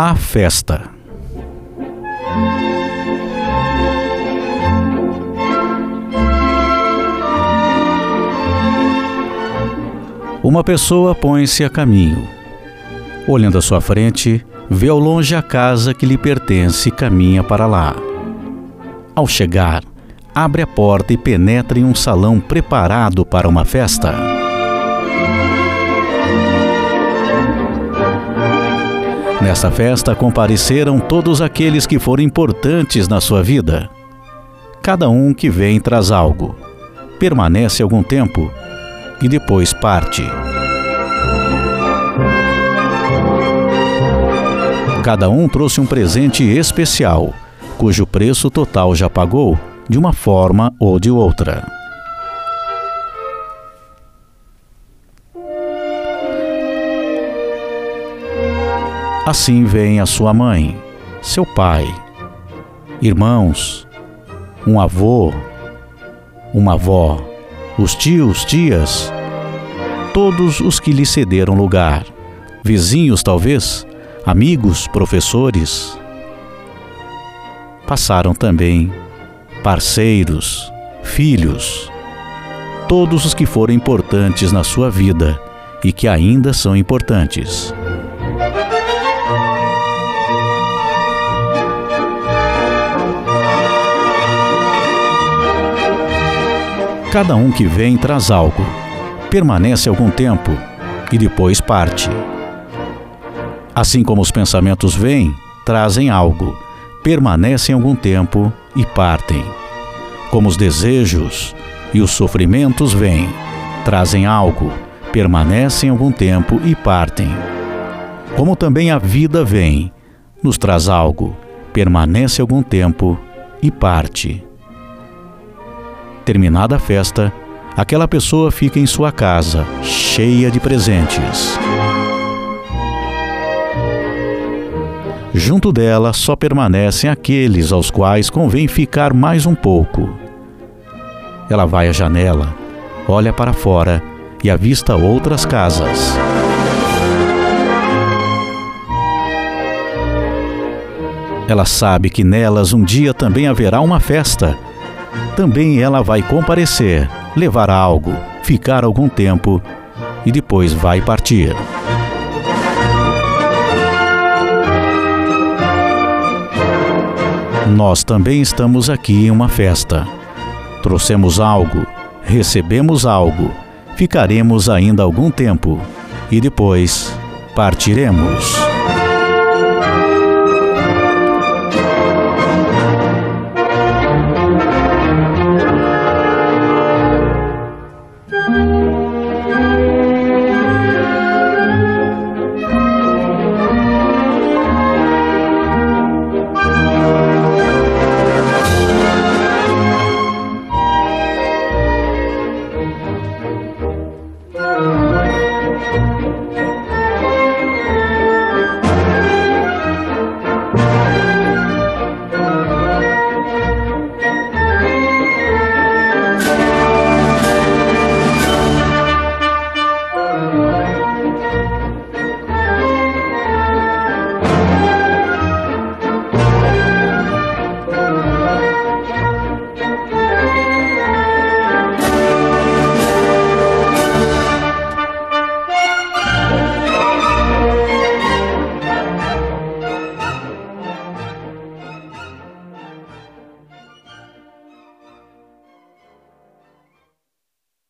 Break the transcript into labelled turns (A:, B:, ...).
A: A festa. Uma pessoa põe-se a caminho. Olhando à sua frente, vê ao longe a casa que lhe pertence e caminha para lá. Ao chegar, abre a porta e penetra em um salão preparado para uma festa. Nessa festa compareceram todos aqueles que foram importantes na sua vida. Cada um que vem traz algo, permanece algum tempo e depois parte. Cada um trouxe um presente especial, cujo preço total já pagou, de uma forma ou de outra. Assim vem a sua mãe, seu pai, irmãos, um avô, uma avó, os tios, tias, todos os que lhe cederam lugar, vizinhos talvez, amigos, professores. Passaram também parceiros, filhos, todos os que foram importantes na sua vida e que ainda são importantes. Cada um que vem traz algo, permanece algum tempo e depois parte. Assim como os pensamentos vêm, trazem algo, permanecem algum tempo e partem. Como os desejos e os sofrimentos vêm, trazem algo, permanecem algum tempo e partem. Como também a vida vem, nos traz algo, permanece algum tempo e parte. Terminada a festa, aquela pessoa fica em sua casa, cheia de presentes. Junto dela só permanecem aqueles aos quais convém ficar mais um pouco. Ela vai à janela, olha para fora e avista outras casas. Ela sabe que nelas um dia também haverá uma festa também ela vai comparecer, levar algo, ficar algum tempo e depois vai partir. Nós também estamos aqui em uma festa. Trouxemos algo, recebemos algo, ficaremos ainda algum tempo e depois partiremos.